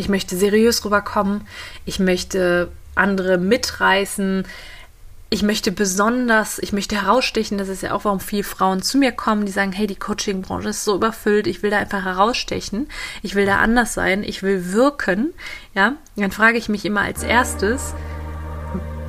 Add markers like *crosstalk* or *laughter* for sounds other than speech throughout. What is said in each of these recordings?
ich möchte seriös rüberkommen, ich möchte andere mitreißen, ich möchte besonders, ich möchte herausstechen, das ist ja auch, warum viele Frauen zu mir kommen, die sagen, hey, die Coaching-Branche ist so überfüllt, ich will da einfach herausstechen, ich will da anders sein, ich will wirken, ja, dann frage ich mich immer als erstes,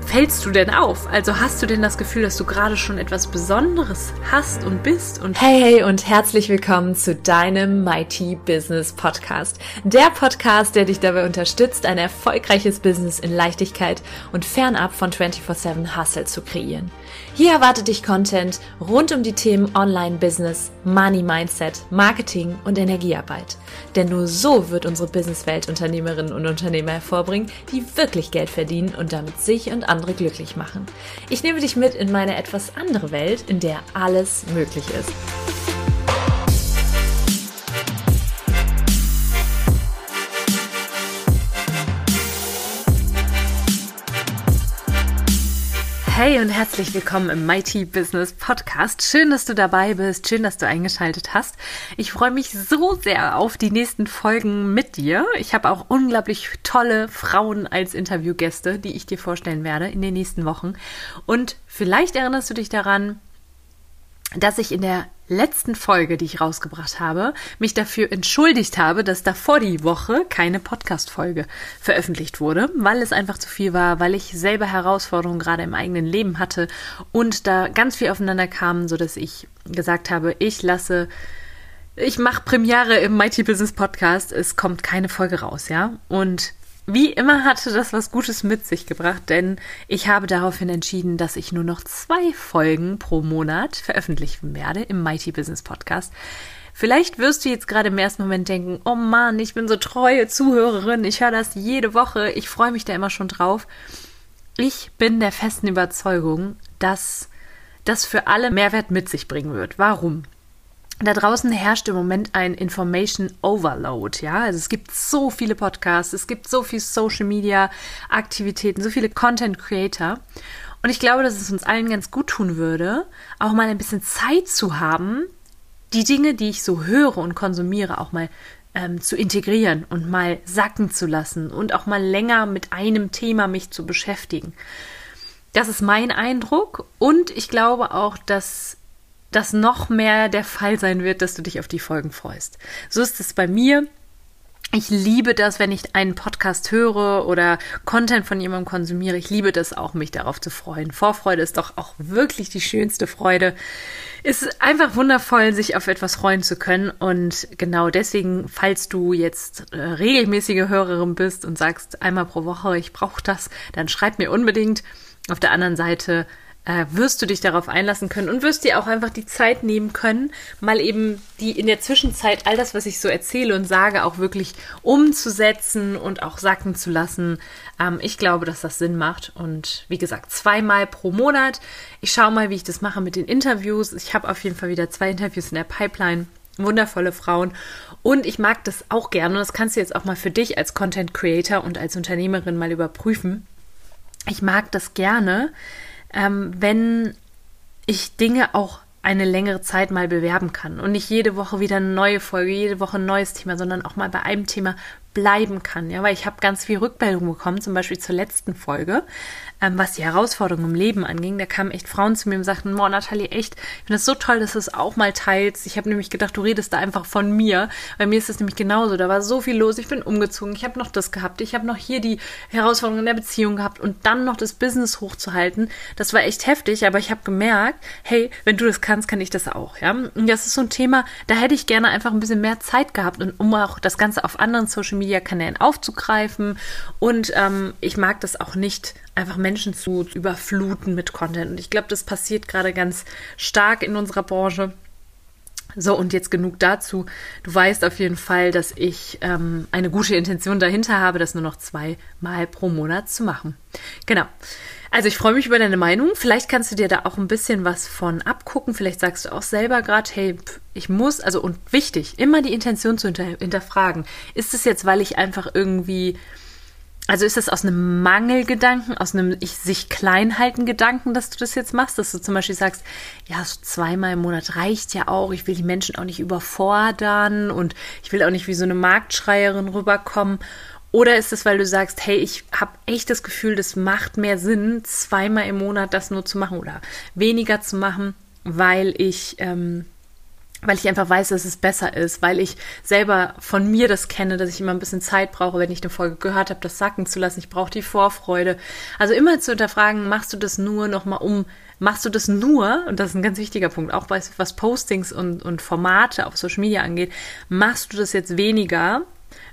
fällst du denn auf? Also hast du denn das Gefühl, dass du gerade schon etwas Besonderes hast und bist? Und hey, hey und herzlich willkommen zu deinem Mighty Business Podcast. Der Podcast, der dich dabei unterstützt, ein erfolgreiches Business in Leichtigkeit und fernab von 24/7 Hustle zu kreieren. Hier erwartet dich Content rund um die Themen Online-Business, Money-Mindset, Marketing und Energiearbeit. Denn nur so wird unsere Businesswelt Unternehmerinnen und Unternehmer hervorbringen, die wirklich Geld verdienen und damit sich und andere glücklich machen. Ich nehme dich mit in meine etwas andere Welt, in der alles möglich ist. Hey und herzlich willkommen im Mighty Business Podcast. Schön, dass du dabei bist. Schön, dass du eingeschaltet hast. Ich freue mich so sehr auf die nächsten Folgen mit dir. Ich habe auch unglaublich tolle Frauen als Interviewgäste, die ich dir vorstellen werde in den nächsten Wochen. Und vielleicht erinnerst du dich daran, dass ich in der letzten Folge, die ich rausgebracht habe, mich dafür entschuldigt habe, dass davor die Woche keine Podcast-Folge veröffentlicht wurde, weil es einfach zu viel war, weil ich selber Herausforderungen gerade im eigenen Leben hatte und da ganz viel aufeinander kam, so dass ich gesagt habe, ich lasse ich mache Premiere im Mighty Business Podcast. Es kommt keine Folge raus, ja? Und wie immer hatte das was Gutes mit sich gebracht, denn ich habe daraufhin entschieden, dass ich nur noch zwei Folgen pro Monat veröffentlichen werde im Mighty Business Podcast. Vielleicht wirst du jetzt gerade im ersten Moment denken, oh Mann, ich bin so treue Zuhörerin, ich höre das jede Woche, ich freue mich da immer schon drauf. Ich bin der festen Überzeugung, dass das für alle Mehrwert mit sich bringen wird. Warum? Da draußen herrscht im Moment ein Information Overload, ja. Also es gibt so viele Podcasts, es gibt so viel Social Media Aktivitäten, so viele Content Creator. Und ich glaube, dass es uns allen ganz gut tun würde, auch mal ein bisschen Zeit zu haben, die Dinge, die ich so höre und konsumiere, auch mal ähm, zu integrieren und mal sacken zu lassen und auch mal länger mit einem Thema mich zu beschäftigen. Das ist mein Eindruck und ich glaube auch, dass das noch mehr der Fall sein wird, dass du dich auf die Folgen freust. So ist es bei mir. Ich liebe das, wenn ich einen Podcast höre oder Content von jemandem konsumiere. Ich liebe das auch, mich darauf zu freuen. Vorfreude ist doch auch wirklich die schönste Freude. Es ist einfach wundervoll, sich auf etwas freuen zu können. Und genau deswegen, falls du jetzt äh, regelmäßige Hörerin bist und sagst einmal pro Woche, ich brauche das, dann schreib mir unbedingt. Auf der anderen Seite äh, wirst du dich darauf einlassen können und wirst dir auch einfach die Zeit nehmen können, mal eben die in der Zwischenzeit all das, was ich so erzähle und sage, auch wirklich umzusetzen und auch sacken zu lassen. Ähm, ich glaube, dass das Sinn macht und wie gesagt, zweimal pro Monat. Ich schaue mal, wie ich das mache mit den Interviews. Ich habe auf jeden Fall wieder zwei Interviews in der Pipeline. Wundervolle Frauen. Und ich mag das auch gerne. Und das kannst du jetzt auch mal für dich als Content Creator und als Unternehmerin mal überprüfen. Ich mag das gerne, ähm, wenn ich Dinge auch eine längere Zeit mal bewerben kann und nicht jede Woche wieder eine neue Folge, jede Woche ein neues Thema, sondern auch mal bei einem Thema bleiben kann. Ja, weil ich habe ganz viel Rückmeldung bekommen, zum Beispiel zur letzten Folge, ähm, was die Herausforderungen im Leben anging. Da kamen echt Frauen zu mir und sagten, boah, Nathalie, echt, ich finde es so toll, dass du es auch mal teilst. Ich habe nämlich gedacht, du redest da einfach von mir. Bei mir ist es nämlich genauso. Da war so viel los. Ich bin umgezogen. Ich habe noch das gehabt. Ich habe noch hier die Herausforderungen in der Beziehung gehabt und dann noch das Business hochzuhalten. Das war echt heftig, aber ich habe gemerkt, hey, wenn du das kannst, kann ich das auch. Ja, und das ist so ein Thema, da hätte ich gerne einfach ein bisschen mehr Zeit gehabt und um auch das Ganze auf anderen Social Media Kanälen aufzugreifen. Und ähm, ich mag das auch nicht, einfach Menschen zu überfluten mit Content. Und ich glaube, das passiert gerade ganz stark in unserer Branche. So, und jetzt genug dazu. Du weißt auf jeden Fall, dass ich ähm, eine gute Intention dahinter habe, das nur noch zweimal pro Monat zu machen. Genau. Also ich freue mich über deine Meinung. Vielleicht kannst du dir da auch ein bisschen was von abgucken. Vielleicht sagst du auch selber gerade, hey, ich muss, also und wichtig, immer die Intention zu hinter, hinterfragen. Ist es jetzt, weil ich einfach irgendwie, also ist das aus einem Mangelgedanken, aus einem ich sich klein halten Gedanken, dass du das jetzt machst, dass du zum Beispiel sagst, ja, so zweimal im Monat reicht ja auch. Ich will die Menschen auch nicht überfordern und ich will auch nicht wie so eine Marktschreierin rüberkommen. Oder ist es, weil du sagst, hey, ich habe echt das Gefühl, das macht mehr Sinn, zweimal im Monat das nur zu machen oder weniger zu machen, weil ich ähm, weil ich einfach weiß, dass es besser ist, weil ich selber von mir das kenne, dass ich immer ein bisschen Zeit brauche, wenn ich eine Folge gehört habe, das sacken zu lassen. Ich brauche die Vorfreude. Also immer zu hinterfragen, machst du das nur nochmal um, machst du das nur, und das ist ein ganz wichtiger Punkt, auch was, Postings und, und Formate auf Social Media angeht, machst du das jetzt weniger,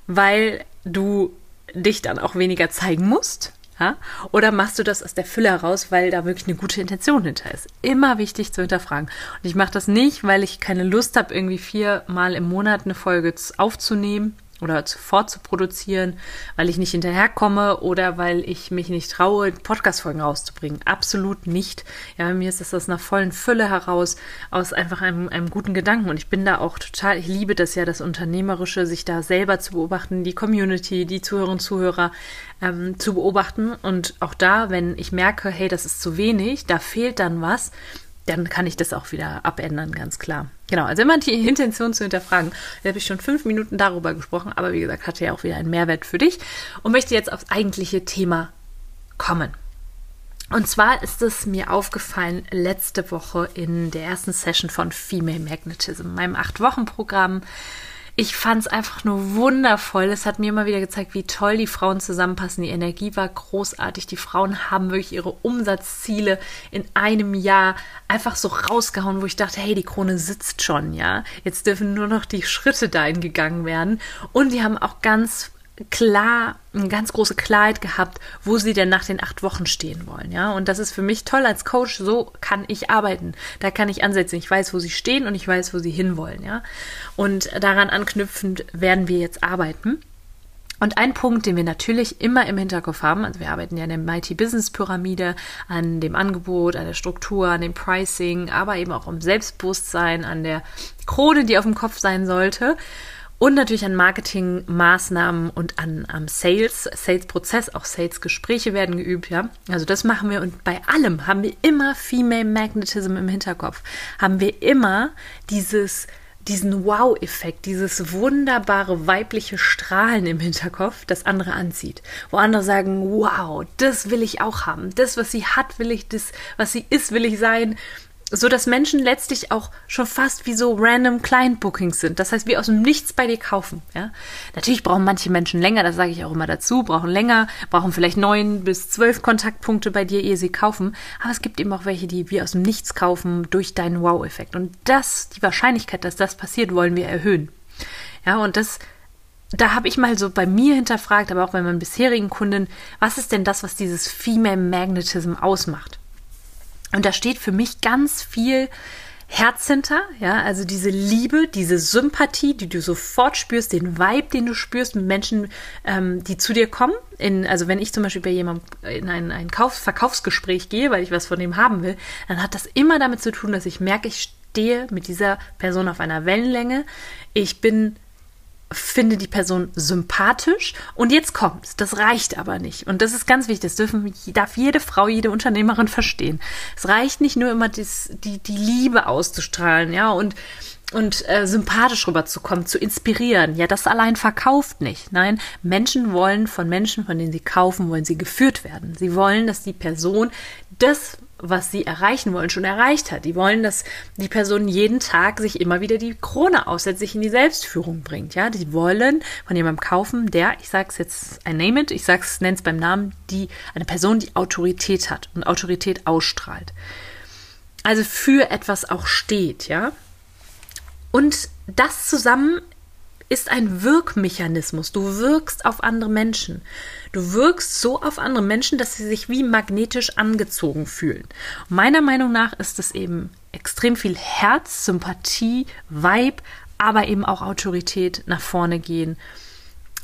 weil du dich dann auch weniger zeigen musst, ja? Oder machst du das aus der Fülle heraus, weil da wirklich eine gute Intention hinter ist? Immer wichtig zu hinterfragen. Und ich mache das nicht, weil ich keine Lust habe, irgendwie viermal im Monat eine Folge aufzunehmen oder vorzuproduzieren, weil ich nicht hinterherkomme oder weil ich mich nicht traue, Podcast-Folgen rauszubringen. Absolut nicht. Ja, bei mir ist das aus einer vollen Fülle heraus, aus einfach einem, einem guten Gedanken. Und ich bin da auch total, ich liebe das ja, das Unternehmerische, sich da selber zu beobachten, die Community, die Zuhörerinnen und Zuhörer ähm, zu beobachten. Und auch da, wenn ich merke, hey, das ist zu wenig, da fehlt dann was, dann kann ich das auch wieder abändern, ganz klar. Genau, also immer die Intention zu hinterfragen. Jetzt habe ich schon fünf Minuten darüber gesprochen, aber wie gesagt, hatte ja auch wieder einen Mehrwert für dich und möchte jetzt aufs eigentliche Thema kommen. Und zwar ist es mir aufgefallen letzte Woche in der ersten Session von Female Magnetism, meinem Acht-Wochen-Programm, ich fand es einfach nur wundervoll. Es hat mir immer wieder gezeigt, wie toll die Frauen zusammenpassen. Die Energie war großartig. Die Frauen haben wirklich ihre Umsatzziele in einem Jahr einfach so rausgehauen, wo ich dachte, hey, die Krone sitzt schon, ja. Jetzt dürfen nur noch die Schritte dahin gegangen werden. Und die haben auch ganz klar, eine ganz große Klarheit gehabt, wo sie denn nach den acht Wochen stehen wollen, ja. Und das ist für mich toll als Coach. So kann ich arbeiten. Da kann ich ansetzen. Ich weiß, wo sie stehen und ich weiß, wo sie hinwollen, ja. Und daran anknüpfend werden wir jetzt arbeiten. Und ein Punkt, den wir natürlich immer im Hinterkopf haben, also wir arbeiten ja in der Mighty Business Pyramide, an dem Angebot, an der Struktur, an dem Pricing, aber eben auch um Selbstbewusstsein, an der Krone, die auf dem Kopf sein sollte und natürlich an Marketingmaßnahmen und an am Sales, Sales-Prozess, auch Sales-Gespräche werden geübt, ja. Also das machen wir und bei allem haben wir immer Female Magnetism im Hinterkopf. Haben wir immer dieses, diesen Wow-Effekt, dieses wunderbare weibliche Strahlen im Hinterkopf, das andere anzieht. Wo andere sagen, wow, das will ich auch haben. Das, was sie hat, will ich, das, was sie ist, will ich sein so dass Menschen letztlich auch schon fast wie so random Client Bookings sind. Das heißt, wie aus dem Nichts bei dir kaufen. Ja? Natürlich brauchen manche Menschen länger, das sage ich auch immer dazu, brauchen länger, brauchen vielleicht neun bis zwölf Kontaktpunkte bei dir, ehe sie kaufen. Aber es gibt eben auch welche, die wie aus dem Nichts kaufen durch deinen Wow-Effekt. Und das, die Wahrscheinlichkeit, dass das passiert, wollen wir erhöhen. Ja, und das da habe ich mal so bei mir hinterfragt, aber auch bei meinen bisherigen Kunden, was ist denn das, was dieses Female Magnetism ausmacht? Und da steht für mich ganz viel Herz hinter, ja, also diese Liebe, diese Sympathie, die du sofort spürst, den Vibe, den du spürst mit Menschen, ähm, die zu dir kommen. In, also wenn ich zum Beispiel bei jemandem in ein, ein Kauf Verkaufsgespräch gehe, weil ich was von dem haben will, dann hat das immer damit zu tun, dass ich merke, ich stehe mit dieser Person auf einer Wellenlänge. Ich bin finde die Person sympathisch und jetzt kommt's. Das reicht aber nicht. Und das ist ganz wichtig. Das dürfen, darf jede Frau, jede Unternehmerin verstehen. Es reicht nicht nur immer dies, die, die Liebe auszustrahlen, ja, und, und äh, sympathisch rüberzukommen, zu inspirieren. Ja, das allein verkauft nicht. Nein, Menschen wollen von Menschen, von denen sie kaufen, wollen sie geführt werden. Sie wollen, dass die Person das was sie erreichen wollen, schon erreicht hat. Die wollen, dass die Person jeden Tag sich immer wieder die Krone aussetzt, sich in die Selbstführung bringt. Ja, die wollen von jemandem kaufen, der, ich sag's jetzt, I name it, ich sag's, nenn's beim Namen, die eine Person, die Autorität hat und Autorität ausstrahlt. Also für etwas auch steht, ja. Und das zusammen ist ein Wirkmechanismus. Du wirkst auf andere Menschen. Du wirkst so auf andere Menschen, dass sie sich wie magnetisch angezogen fühlen. Meiner Meinung nach ist es eben extrem viel Herz, Sympathie, Vibe, aber eben auch Autorität nach vorne gehen,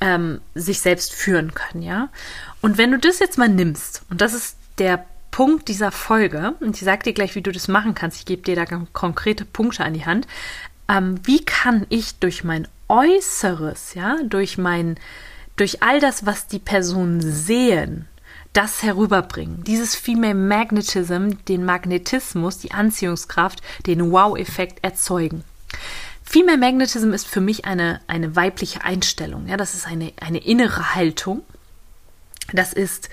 ähm, sich selbst führen können, ja. Und wenn du das jetzt mal nimmst, und das ist der Punkt dieser Folge, und ich sage dir gleich, wie du das machen kannst, ich gebe dir da konkrete Punkte an die Hand, ähm, wie kann ich durch mein Äußeres, ja, durch mein, durch all das, was die Personen sehen, das herüberbringen. Dieses Female Magnetism, den Magnetismus, die Anziehungskraft, den Wow-Effekt erzeugen. Female Magnetism ist für mich eine, eine weibliche Einstellung. Ja, das ist eine, eine innere Haltung. Das ist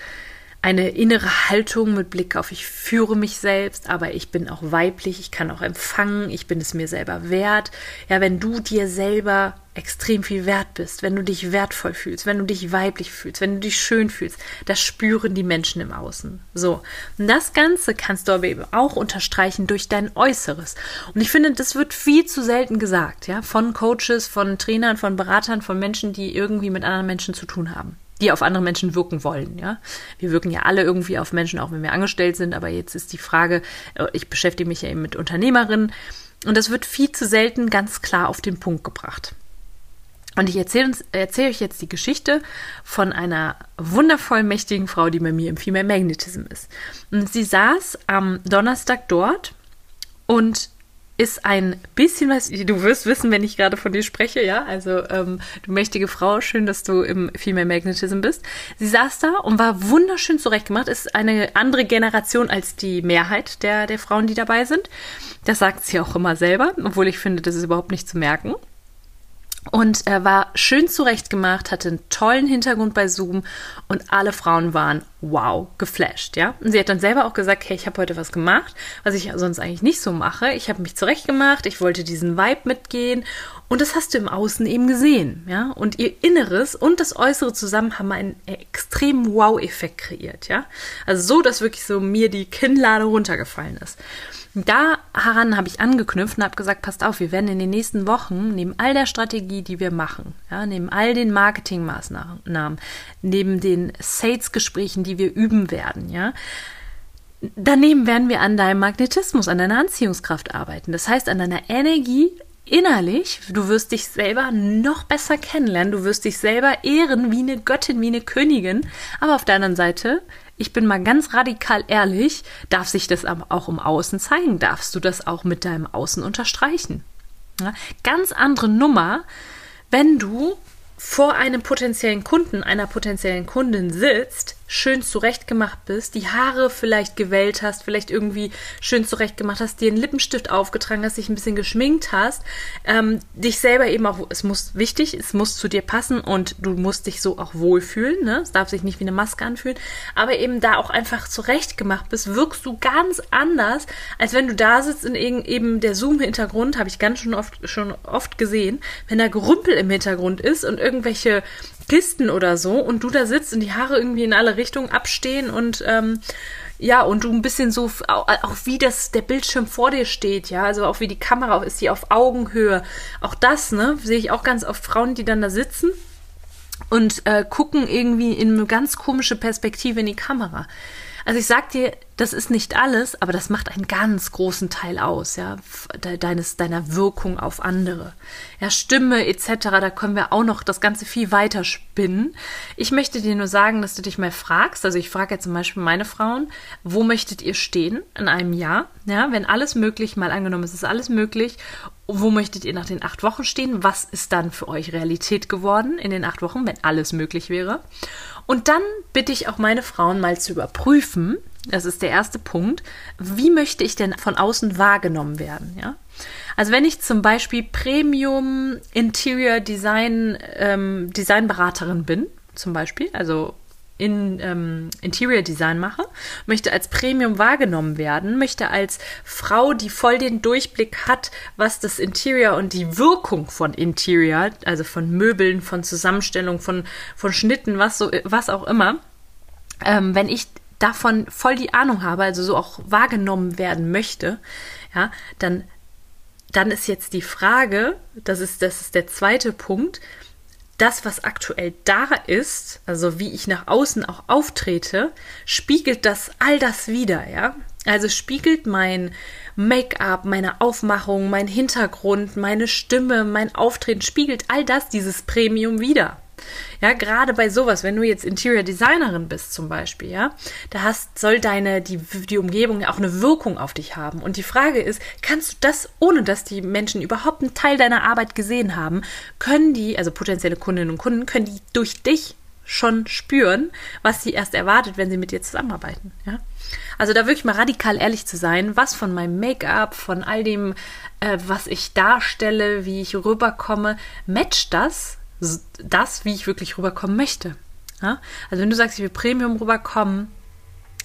eine innere Haltung mit Blick auf, ich führe mich selbst, aber ich bin auch weiblich, ich kann auch empfangen, ich bin es mir selber wert. Ja, wenn du dir selber extrem viel wert bist, wenn du dich wertvoll fühlst, wenn du dich weiblich fühlst, wenn du dich schön fühlst, das spüren die Menschen im Außen. So. Und das Ganze kannst du aber eben auch unterstreichen durch dein Äußeres. Und ich finde, das wird viel zu selten gesagt, ja, von Coaches, von Trainern, von Beratern, von Menschen, die irgendwie mit anderen Menschen zu tun haben die auf andere Menschen wirken wollen. Ja, wir wirken ja alle irgendwie auf Menschen, auch wenn wir angestellt sind. Aber jetzt ist die Frage: äh, Ich beschäftige mich ja eben mit Unternehmerinnen und das wird viel zu selten ganz klar auf den Punkt gebracht. Und ich erzähle erzähl euch jetzt die Geschichte von einer wundervoll mächtigen Frau, die bei mir im Female Magnetism ist. Und sie saß am Donnerstag dort und ist ein bisschen was, du wirst wissen, wenn ich gerade von dir spreche, ja, also ähm, du mächtige Frau, schön, dass du im Female Magnetism bist. Sie saß da und war wunderschön zurechtgemacht, ist eine andere Generation als die Mehrheit der, der Frauen, die dabei sind. Das sagt sie auch immer selber, obwohl ich finde, das ist überhaupt nicht zu merken und er war schön zurechtgemacht, hatte einen tollen Hintergrund bei Zoom und alle Frauen waren wow, geflasht, ja. Und sie hat dann selber auch gesagt, hey, ich habe heute was gemacht, was ich sonst eigentlich nicht so mache. Ich habe mich zurechtgemacht, ich wollte diesen Vibe mitgehen und das hast du im Außen eben gesehen, ja. Und ihr Inneres und das Äußere zusammen haben einen extremen Wow-Effekt kreiert, ja. Also so, dass wirklich so mir die Kinnlade runtergefallen ist. Daran habe ich angeknüpft und habe gesagt, passt auf, wir werden in den nächsten Wochen neben all der Strategie, die wir machen, ja, neben all den Marketingmaßnahmen, neben den Sales-Gesprächen, die wir üben werden, ja, daneben werden wir an deinem Magnetismus, an deiner Anziehungskraft arbeiten. Das heißt, an deiner Energie innerlich, du wirst dich selber noch besser kennenlernen, du wirst dich selber ehren wie eine Göttin, wie eine Königin, aber auf der anderen Seite ich bin mal ganz radikal ehrlich, darf sich das auch im Außen zeigen? Darfst du das auch mit deinem Außen unterstreichen? Ja, ganz andere Nummer, wenn du vor einem potenziellen Kunden, einer potenziellen Kundin sitzt, schön zurechtgemacht bist, die Haare vielleicht gewellt hast, vielleicht irgendwie schön zurechtgemacht hast, dir einen Lippenstift aufgetragen hast, dich ein bisschen geschminkt hast, ähm, dich selber eben auch, es muss wichtig, es muss zu dir passen und du musst dich so auch wohlfühlen, ne? Es darf sich nicht wie eine Maske anfühlen, aber eben da auch einfach zurechtgemacht bist, wirkst du ganz anders, als wenn du da sitzt in eben der Zoom-Hintergrund, habe ich ganz schon oft, schon oft gesehen, wenn da Gerümpel im Hintergrund ist und irgendwelche Kisten oder so und du da sitzt und die Haare irgendwie in alle Richtungen abstehen und ähm, ja, und du ein bisschen so, auch, auch, wie das, der Bildschirm vor dir steht, ja, also auch wie die Kamera ist, die auf Augenhöhe. Auch das, ne, sehe ich auch ganz oft Frauen, die dann da sitzen und äh, gucken irgendwie in eine ganz komische Perspektive in die Kamera. Also ich sag dir, das ist nicht alles, aber das macht einen ganz großen Teil aus, ja, deines, deiner Wirkung auf andere. Ja, Stimme etc., da können wir auch noch das Ganze viel weiter spinnen. Ich möchte dir nur sagen, dass du dich mal fragst, also ich frage ja zum Beispiel meine Frauen, wo möchtet ihr stehen in einem Jahr? Ja, wenn alles möglich, mal angenommen, es ist alles möglich, wo möchtet ihr nach den acht Wochen stehen? Was ist dann für euch Realität geworden in den acht Wochen, wenn alles möglich wäre? Und dann bitte ich auch meine Frauen mal zu überprüfen, das ist der erste Punkt, wie möchte ich denn von außen wahrgenommen werden, ja? Also wenn ich zum Beispiel Premium Interior Design ähm, Designberaterin bin, zum Beispiel, also in ähm, Interior Design mache, möchte als Premium wahrgenommen werden, möchte als Frau, die voll den Durchblick hat, was das Interior und die Wirkung von Interior, also von Möbeln, von Zusammenstellung, von, von Schnitten, was, so, was auch immer, ähm, wenn ich davon voll die Ahnung habe, also so auch wahrgenommen werden möchte, ja, dann, dann ist jetzt die Frage, das ist, das ist der zweite Punkt, das, was aktuell da ist, also wie ich nach außen auch auftrete, spiegelt das all das wieder, ja? Also spiegelt mein Make-up, meine Aufmachung, mein Hintergrund, meine Stimme, mein Auftreten, spiegelt all das dieses Premium wieder. Ja, gerade bei sowas, wenn du jetzt Interior Designerin bist zum Beispiel, ja, da hast, soll deine, die, die Umgebung auch eine Wirkung auf dich haben. Und die Frage ist, kannst du das, ohne dass die Menschen überhaupt einen Teil deiner Arbeit gesehen haben, können die, also potenzielle Kundinnen und Kunden, können die durch dich schon spüren, was sie erst erwartet, wenn sie mit dir zusammenarbeiten. Ja? Also da wirklich mal radikal ehrlich zu sein, was von meinem Make-up, von all dem, äh, was ich darstelle, wie ich rüberkomme, matcht das, das, wie ich wirklich rüberkommen möchte. Ja? Also wenn du sagst, ich will Premium rüberkommen,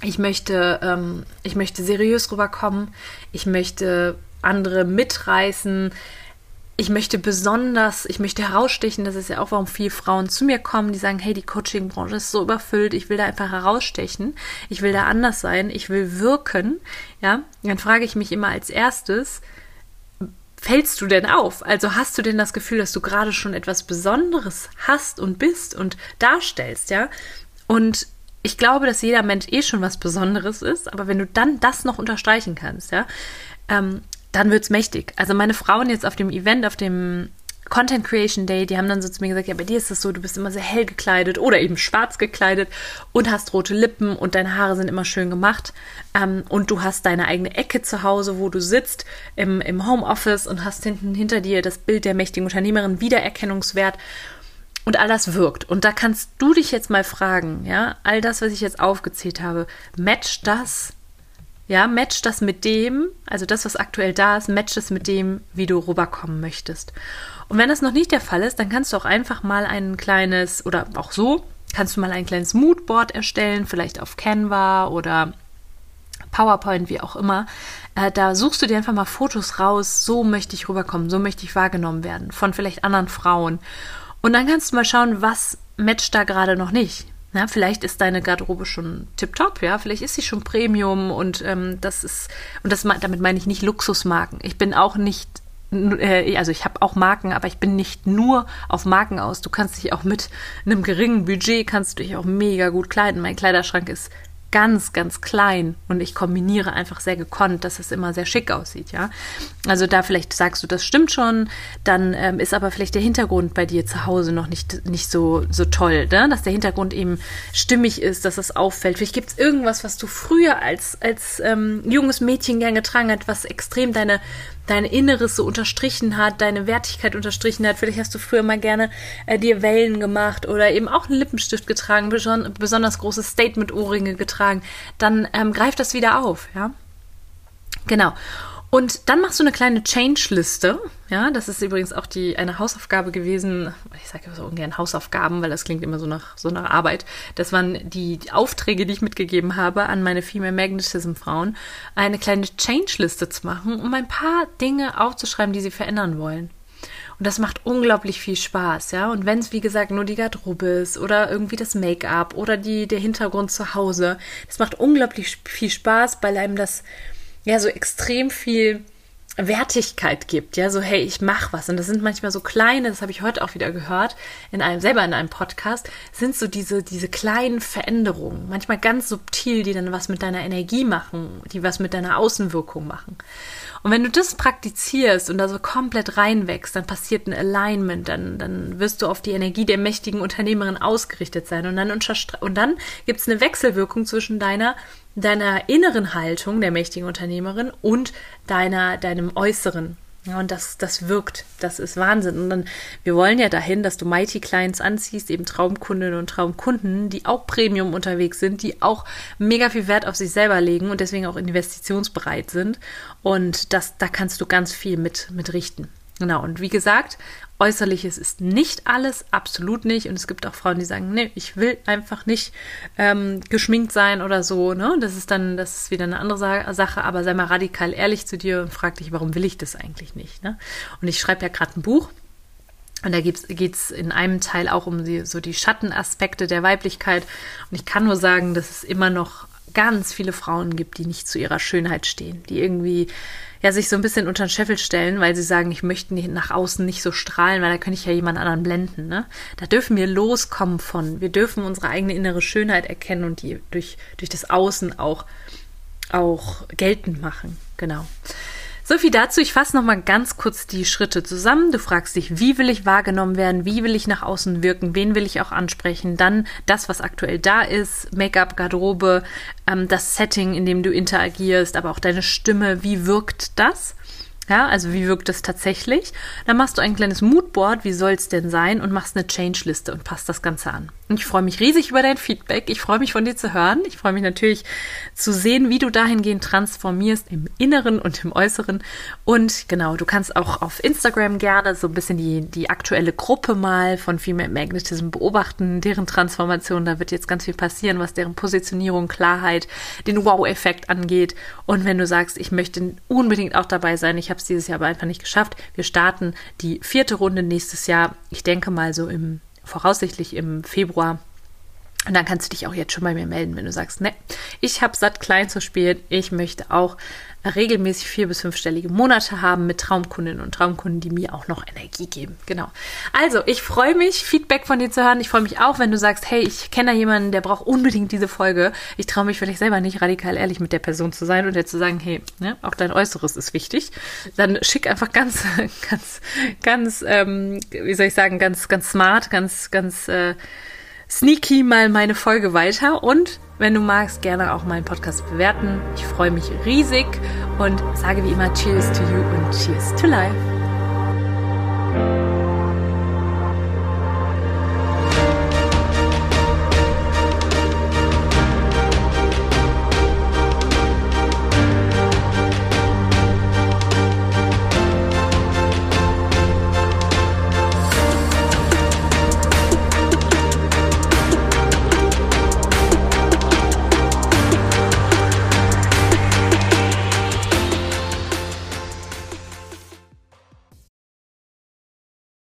ich möchte, ähm, ich möchte seriös rüberkommen, ich möchte andere mitreißen, ich möchte besonders, ich möchte herausstechen, das ist ja auch, warum viele Frauen zu mir kommen, die sagen, hey, die Coaching-Branche ist so überfüllt, ich will da einfach herausstechen, ich will da anders sein, ich will wirken, ja, dann frage ich mich immer als erstes, fällst du denn auf? Also hast du denn das Gefühl, dass du gerade schon etwas Besonderes hast und bist und darstellst, ja? Und ich glaube, dass jeder Mensch eh schon was Besonderes ist, aber wenn du dann das noch unterstreichen kannst, ja, ähm, dann wird's mächtig. Also meine Frauen jetzt auf dem Event, auf dem Content Creation Day, die haben dann so zu mir gesagt, ja, bei dir ist es so, du bist immer sehr hell gekleidet oder eben schwarz gekleidet und hast rote Lippen und deine Haare sind immer schön gemacht ähm, und du hast deine eigene Ecke zu Hause, wo du sitzt im, im Homeoffice und hast hinten hinter dir das Bild der mächtigen Unternehmerin, Wiedererkennungswert und all das wirkt. Und da kannst du dich jetzt mal fragen, ja, all das, was ich jetzt aufgezählt habe, matcht das ja, match das mit dem, also das, was aktuell da ist, match das mit dem, wie du rüberkommen möchtest. Und wenn das noch nicht der Fall ist, dann kannst du auch einfach mal ein kleines, oder auch so, kannst du mal ein kleines Moodboard erstellen, vielleicht auf Canva oder PowerPoint, wie auch immer. Äh, da suchst du dir einfach mal Fotos raus, so möchte ich rüberkommen, so möchte ich wahrgenommen werden, von vielleicht anderen Frauen. Und dann kannst du mal schauen, was matcht da gerade noch nicht. Ja, vielleicht ist deine Garderobe schon tipptopp, ja, vielleicht ist sie schon Premium und ähm, das ist, und das damit meine ich nicht Luxusmarken. Ich bin auch nicht, äh, also ich habe auch Marken, aber ich bin nicht nur auf Marken aus. Du kannst dich auch mit einem geringen Budget kannst du dich auch mega gut kleiden. Mein Kleiderschrank ist ganz, ganz klein und ich kombiniere einfach sehr gekonnt, dass es immer sehr schick aussieht, ja. Also da vielleicht sagst du, das stimmt schon, dann ähm, ist aber vielleicht der Hintergrund bei dir zu Hause noch nicht, nicht so, so toll, ne? dass der Hintergrund eben stimmig ist, dass es auffällt. Vielleicht gibt es irgendwas, was du früher als, als ähm, junges Mädchen gern getragen hast, was extrem deine dein Inneres so unterstrichen hat, deine Wertigkeit unterstrichen hat. Vielleicht hast du früher mal gerne äh, dir Wellen gemacht oder eben auch einen Lippenstift getragen, beson besonders große Statement-Ohrringe getragen. Dann ähm, greift das wieder auf, ja. Genau. Und dann machst du eine kleine Change-Liste. Ja, das ist übrigens auch die, eine Hausaufgabe gewesen. Ich sage so ungern Hausaufgaben, weil das klingt immer so nach, so nach Arbeit. Das waren die Aufträge, die ich mitgegeben habe an meine Female Magnetism Frauen, eine kleine Change-Liste zu machen, um ein paar Dinge aufzuschreiben, die sie verändern wollen. Und das macht unglaublich viel Spaß, ja. Und wenn es, wie gesagt, nur die Garderobe ist oder irgendwie das Make-up oder die, der Hintergrund zu Hause, das macht unglaublich viel Spaß, weil einem das ja so extrem viel Wertigkeit gibt, ja, so hey, ich mach was und das sind manchmal so kleine, das habe ich heute auch wieder gehört in einem selber in einem Podcast, sind so diese diese kleinen Veränderungen, manchmal ganz subtil, die dann was mit deiner Energie machen, die was mit deiner Außenwirkung machen. Und wenn du das praktizierst und da so komplett reinwächst, dann passiert ein Alignment, dann, dann wirst du auf die Energie der mächtigen Unternehmerin ausgerichtet sein. Und dann, und dann gibt es eine Wechselwirkung zwischen deiner, deiner inneren Haltung der mächtigen Unternehmerin und deiner, deinem Äußeren. Und das, das wirkt. Das ist Wahnsinn. Und dann, wir wollen ja dahin, dass du Mighty Clients anziehst, eben Traumkundinnen und Traumkunden, die auch Premium unterwegs sind, die auch mega viel Wert auf sich selber legen und deswegen auch investitionsbereit sind. Und das, da kannst du ganz viel mit, mit. Genau. Und wie gesagt, Äußerliches ist nicht alles, absolut nicht. Und es gibt auch Frauen, die sagen, nee, ich will einfach nicht ähm, geschminkt sein oder so. Ne? Das ist dann, das ist wieder eine andere Sa Sache, aber sei mal radikal ehrlich zu dir und frag dich, warum will ich das eigentlich nicht? Ne? Und ich schreibe ja gerade ein Buch. Und da geht es in einem Teil auch um die, so die Schattenaspekte der Weiblichkeit. Und ich kann nur sagen, dass es immer noch ganz viele Frauen gibt, die nicht zu ihrer Schönheit stehen, die irgendwie ja sich so ein bisschen unter den Scheffel stellen, weil sie sagen, ich möchte nach außen nicht so strahlen, weil da könnte ich ja jemand anderen blenden. Ne? Da dürfen wir loskommen von. Wir dürfen unsere eigene innere Schönheit erkennen und die durch, durch das Außen auch, auch geltend machen. Genau. So viel dazu. Ich fasse nochmal ganz kurz die Schritte zusammen. Du fragst dich, wie will ich wahrgenommen werden? Wie will ich nach außen wirken? Wen will ich auch ansprechen? Dann das, was aktuell da ist. Make-up, Garderobe, ähm, das Setting, in dem du interagierst, aber auch deine Stimme. Wie wirkt das? Ja, also wie wirkt es tatsächlich? Dann machst du ein kleines Moodboard, wie soll es denn sein, und machst eine Change-Liste und passt das Ganze an. Und ich freue mich riesig über dein Feedback. Ich freue mich von dir zu hören. Ich freue mich natürlich zu sehen, wie du dahingehend transformierst im Inneren und im Äußeren. Und genau, du kannst auch auf Instagram gerne so ein bisschen die, die aktuelle Gruppe mal von Female Magnetism beobachten, deren Transformation. Da wird jetzt ganz viel passieren, was deren Positionierung, Klarheit, den Wow-Effekt angeht. Und wenn du sagst, ich möchte unbedingt auch dabei sein, ich habe es dieses Jahr aber einfach nicht geschafft. Wir starten die vierte Runde nächstes Jahr. Ich denke mal so im, voraussichtlich im Februar. Und dann kannst du dich auch jetzt schon bei mir melden, wenn du sagst, ne, ich habe satt klein zu spielen. Ich möchte auch regelmäßig vier- bis fünfstellige Monate haben mit Traumkundinnen und Traumkunden, die mir auch noch Energie geben. Genau. Also, ich freue mich, Feedback von dir zu hören. Ich freue mich auch, wenn du sagst, hey, ich kenne da jemanden, der braucht unbedingt diese Folge. Ich traue mich vielleicht selber nicht radikal ehrlich mit der Person zu sein und der zu sagen, hey, ne, auch dein Äußeres ist wichtig. Dann schick einfach ganz, *laughs* ganz, ganz, ähm, wie soll ich sagen, ganz, ganz smart, ganz, ganz äh, sneaky mal meine Folge weiter und wenn du magst, gerne auch meinen Podcast bewerten. Ich freue mich riesig und sage wie immer Cheers to you und Cheers to life.